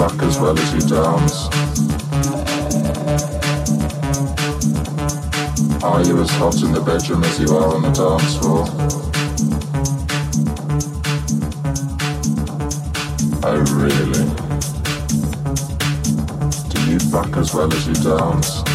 as well as you dance? Are you as hot in the bedroom as you are on the dance floor? Oh really? Do you fuck as well as you dance?